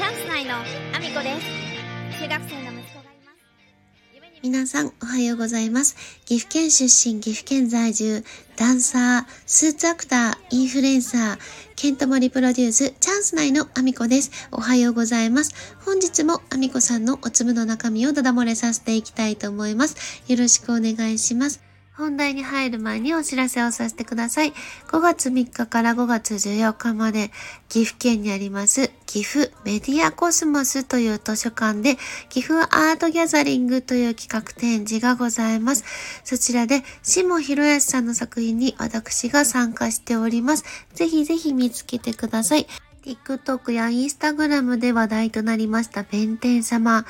チャンス内のアミコです中学生の息子がいます皆さん、おはようございます。岐阜県出身、岐阜県在住、ダンサー、スーツアクター、インフルエンサー、ケントモリプロデュース、チャンス内のアミコです。おはようございます。本日もアミコさんのお粒の中身をダダ漏れさせていきたいと思います。よろしくお願いします。本題に入る前にお知らせをさせてください。5月3日から5月14日まで岐阜県にあります岐阜メディアコスモスという図書館で岐阜アートギャザリングという企画展示がございます。そちらで下博康さんの作品に私が参加しております。ぜひぜひ見つけてください。TikTok や Instagram で話題となりました弁天様。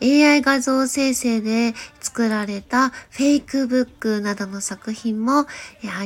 AI 画像生成で作られたフェイクブックなどの作品もあ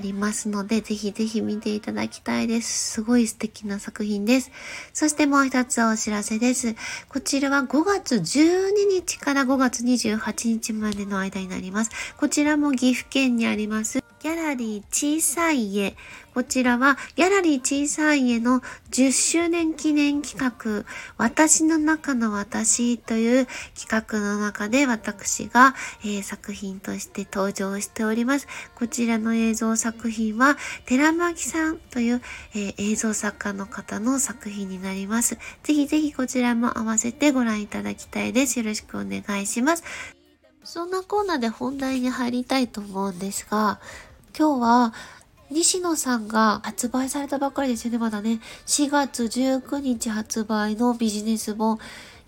りますので、ぜひぜひ見ていただきたいです。すごい素敵な作品です。そしてもう一つお知らせです。こちらは5月12日から5月28日までの間になります。こちらも岐阜県にあります。ギャラリー小さい家。こちらはギャラリー小さい家の10周年記念企画、私の中の私という企画の中で私が、えー作品として登場しております。こちらの映像作品は寺巻さんという、えー映像作家の方の作品になります。ぜひぜひこちらも合わせてご覧いただきたいです。よろしくお願いします。そんなコーナーで本題に入りたいと思うんですが、今日は西野さんが発売されたばっかりですよね、まだね。4月19日発売のビジネス本、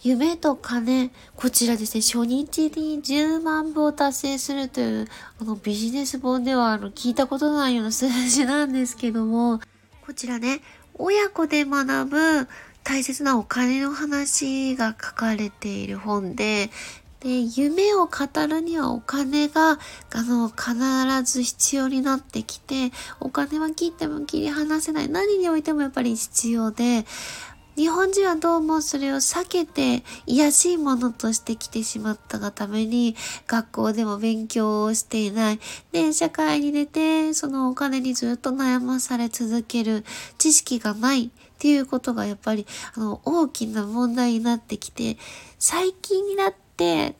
夢と金。こちらですね、初日に10万部を達成するという、あのビジネス本ではあの聞いたことのないような数字なんですけども、こちらね、親子で学ぶ大切なお金の話が書かれている本で、で、夢を語るにはお金が、あの、必ず必要になってきて、お金は切っても切り離せない。何においてもやっぱり必要で、日本人はどうもそれを避けて、癒しいものとして来てしまったがために、学校でも勉強をしていない。で、社会に出て、そのお金にずっと悩まされ続ける知識がないっていうことがやっぱり、あの、大きな問題になってきて、最近になって、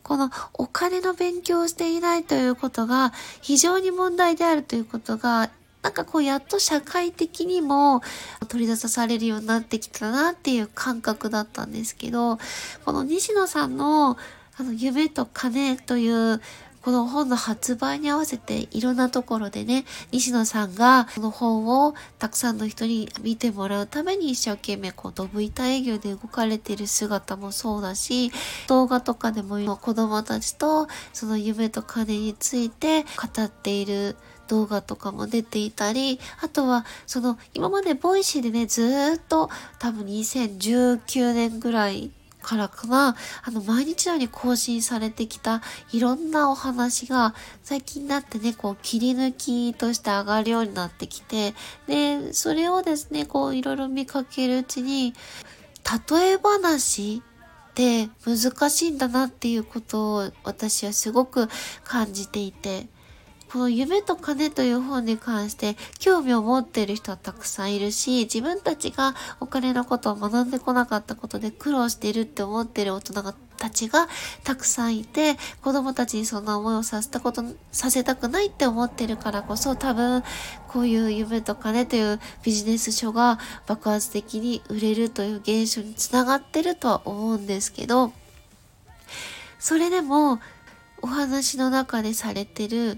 このお金の勉強をしていないということが非常に問題であるということがなんかこうやっと社会的にも取り出されるようになってきたなっていう感覚だったんですけど、この西野さんのあの夢と金というこの本の発売に合わせていろんなところでね、西野さんがこの本をたくさんの人に見てもらうために一生懸命こうドブ板営業で動かれている姿もそうだし、動画とかでも今子供たちとその夢と金について語っている動画とかも出ていたり、あとは、その、今まで Voicy でね、ずーっと、多分2019年ぐらいからかな、あの、毎日のように更新されてきたいろんなお話が、最近になってね、こう、切り抜きとして上がるようになってきて、で、それをですね、こう、いろいろ見かけるうちに、例え話って難しいんだなっていうことを私はすごく感じていて、この夢と金という本に関して興味を持っている人はたくさんいるし、自分たちがお金のことを学んでこなかったことで苦労しているって思っている大人がたちがたくさんいて、子供たちにそんな思いをさせたこと、させたくないって思ってるからこそ多分こういう夢と金というビジネス書が爆発的に売れるという現象につながってるとは思うんですけど、それでもお話の中でされてる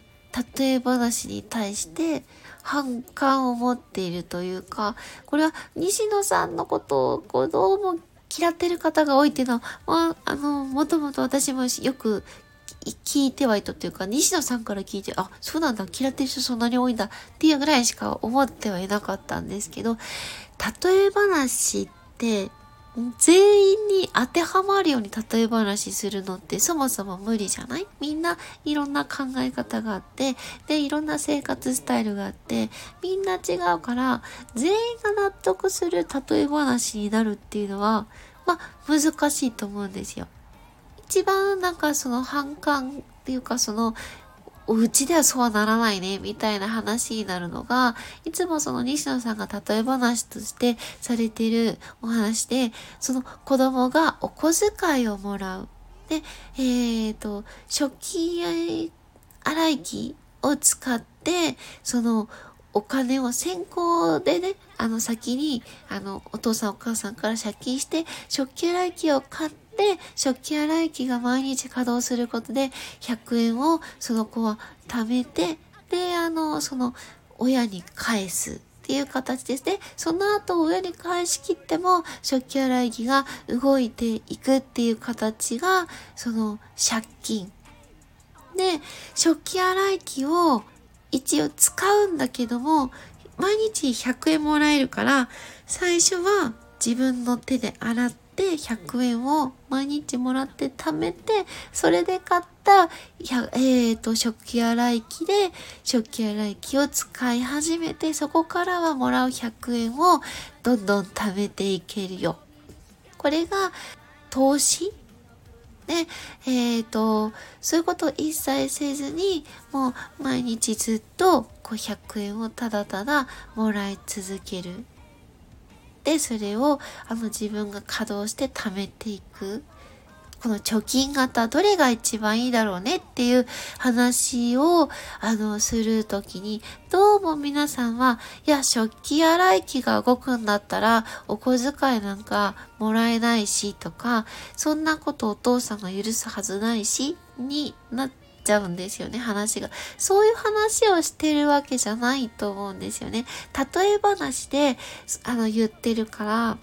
例え話に対して反感を持っているというか、これは西野さんのことをこうどうも嫌ってる方が多いっていうのは、まあ、あの、もともと私もよく聞いてはいたというか、西野さんから聞いて、あ、そうなんだ、嫌ってる人そんなに多いんだっていうぐらいしか思ってはいなかったんですけど、例え話って全員に当てはまるように例え話するのってそもそも無理じゃない？みんないろんな考え方があって、で、いろんな生活スタイルがあって、みんな違うから、全員が納得する例え話になるっていうのは、まあ、難しいと思うんですよ。一番なんかその反感っていうかその、お家ではそうはならないね、みたいな話になるのが、いつもその西野さんが例え話としてされてるお話で、その子供がお小遣いをもらう。で、えっ、ー、と、食器洗い機を使って、そのお金を先行でね、あの先に、あの、お父さんお母さんから借金して、食器洗い機を買って、食器洗い機が毎日稼働することで、100円をその子は貯めて、で、あの、その、親に返すっていう形ですね。その後親に返し切っても食器洗い機が動いていくっていう形がその借金。で、食器洗い機を一応使うんだけども毎日100円もらえるから最初は自分の手で洗って100円を毎日もらって貯めて、それで買った、えっ、ー、と、食器洗い機で、食器洗い機を使い始めて、そこからはもらう100円をどんどん貯めていけるよ。これが投資で、えっ、ー、と、そういうことを一切せずに、もう毎日ずっとこう100円をただただもらい続ける。でそれをあの自分が稼働して貯めていくこの貯金型どれが一番いいだろうねっていう話をあのするときにどうも皆さんはいや食器洗い機が動くんだったらお小遣いなんかもらえないしとかそんなことお父さんが許すはずないしになってちゃうんですよね、話が。そういう話をしてるわけじゃないと思うんですよね。例え話で、あの、言ってるから、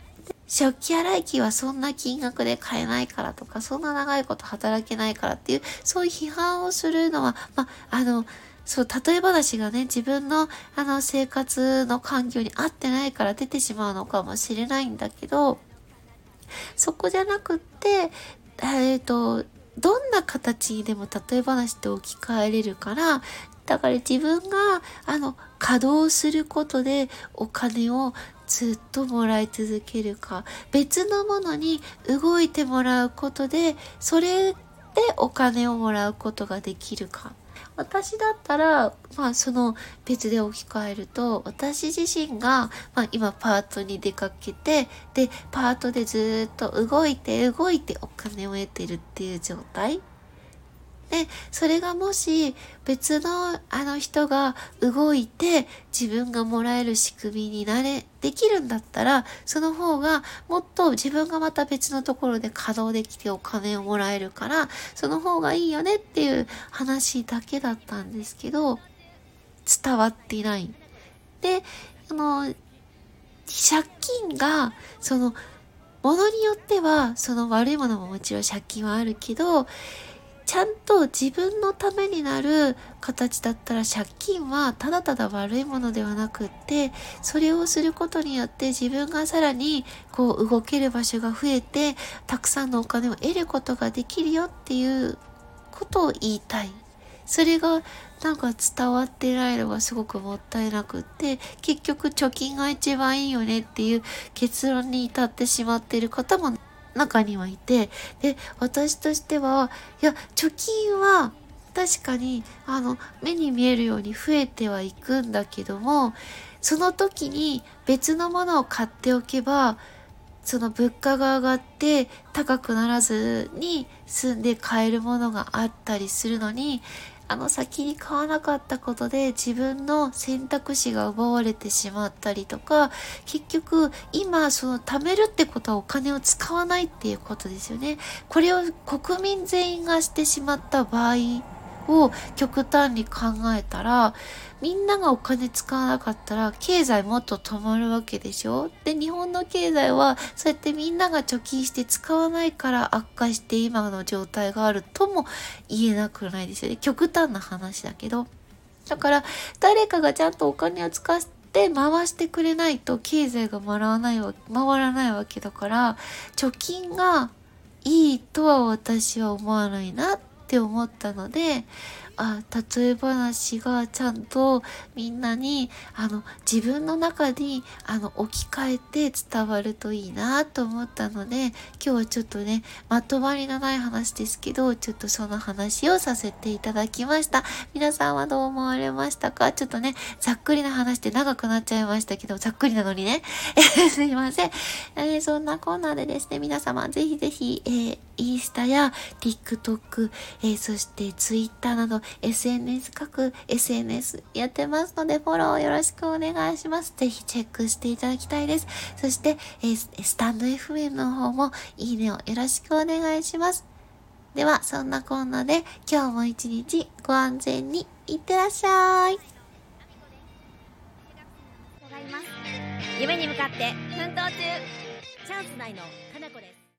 食器洗い機はそんな金額で買えないからとか、そんな長いこと働けないからっていう、そういう批判をするのは、まあ、の、そう、例え話がね、自分の、あの、生活の環境に合ってないから出てしまうのかもしれないんだけど、そこじゃなくって、えっ、ー、と、どんな形にでも例え話って置き換えれるから、だから自分が、あの、稼働することでお金をずっともらい続けるか、別のものに動いてもらうことで、それでお金をもらうことができるか。私だったら、まあその別で置き換えると、私自身が、まあ今パートに出かけて、で、パートでずっと動いて動いてお金を得てるっていう状態で、それがもし別のあの人が動いて自分がもらえる仕組みになれ、できるんだったら、その方がもっと自分がまた別のところで稼働できてお金をもらえるから、その方がいいよねっていう話だけだったんですけど、伝わっていない。で、あの、借金が、その、ものによっては、その悪いものももちろん借金はあるけど、ちゃんと自分のためになる形だったら借金はただただ悪いものではなくってそれをすることによって自分がさらにこう動ける場所が増えてたくさんのお金を得ることができるよっていうことを言いたい。それがなんか伝わってないのがすごくもったいなくって結局貯金が一番いいよねっていう結論に至ってしまっている方も中にはいて、で、私としては、いや、貯金は確かに、あの、目に見えるように増えてはいくんだけども、その時に別のものを買っておけば、その物価が上がって高くならずに住んで買えるものがあったりするのに、あの先に買わなかったことで自分の選択肢が奪われてしまったりとか結局今その貯めるってことはお金を使わないっていうことですよね。これを国民全員がしてしまった場合を極端に考えたらみんながお金使わなかったら経済もっと止まるわけでしょ？で日本の経済はそうやってみんなが貯金して使わないから悪化して今の状態があるとも言えなくないですよね。極端な話だけど。だから誰かがちゃんとお金を使って回してくれないと経済が回らないわ回らないわけだから貯金がいいとは私は思わないなって思ったのであ例え話がちゃんとみんなにあの自分の中にあの置き換えて伝わるといいなと思ったので今日はちょっとねまとまりのない話ですけどちょっとその話をさせていただきました。皆さんはどう思われましたか？ちょっとねざっくりな話で長くなっちゃいましたけどざっくりなのにね。すいません、えー、そんなコーナーでですね皆様ぜひぜひ、えーインスタや TikTok、えー、そして Twitter など SNS 各 SNS やってますのでフォローよろしくお願いします。ぜひチェックしていただきたいです。そして、え、スタンド FM の方もいいねをよろしくお願いします。では、そんなこんなで今日も一日ご安全にいってらっしゃい。夢に向かって奮闘中チャンス内の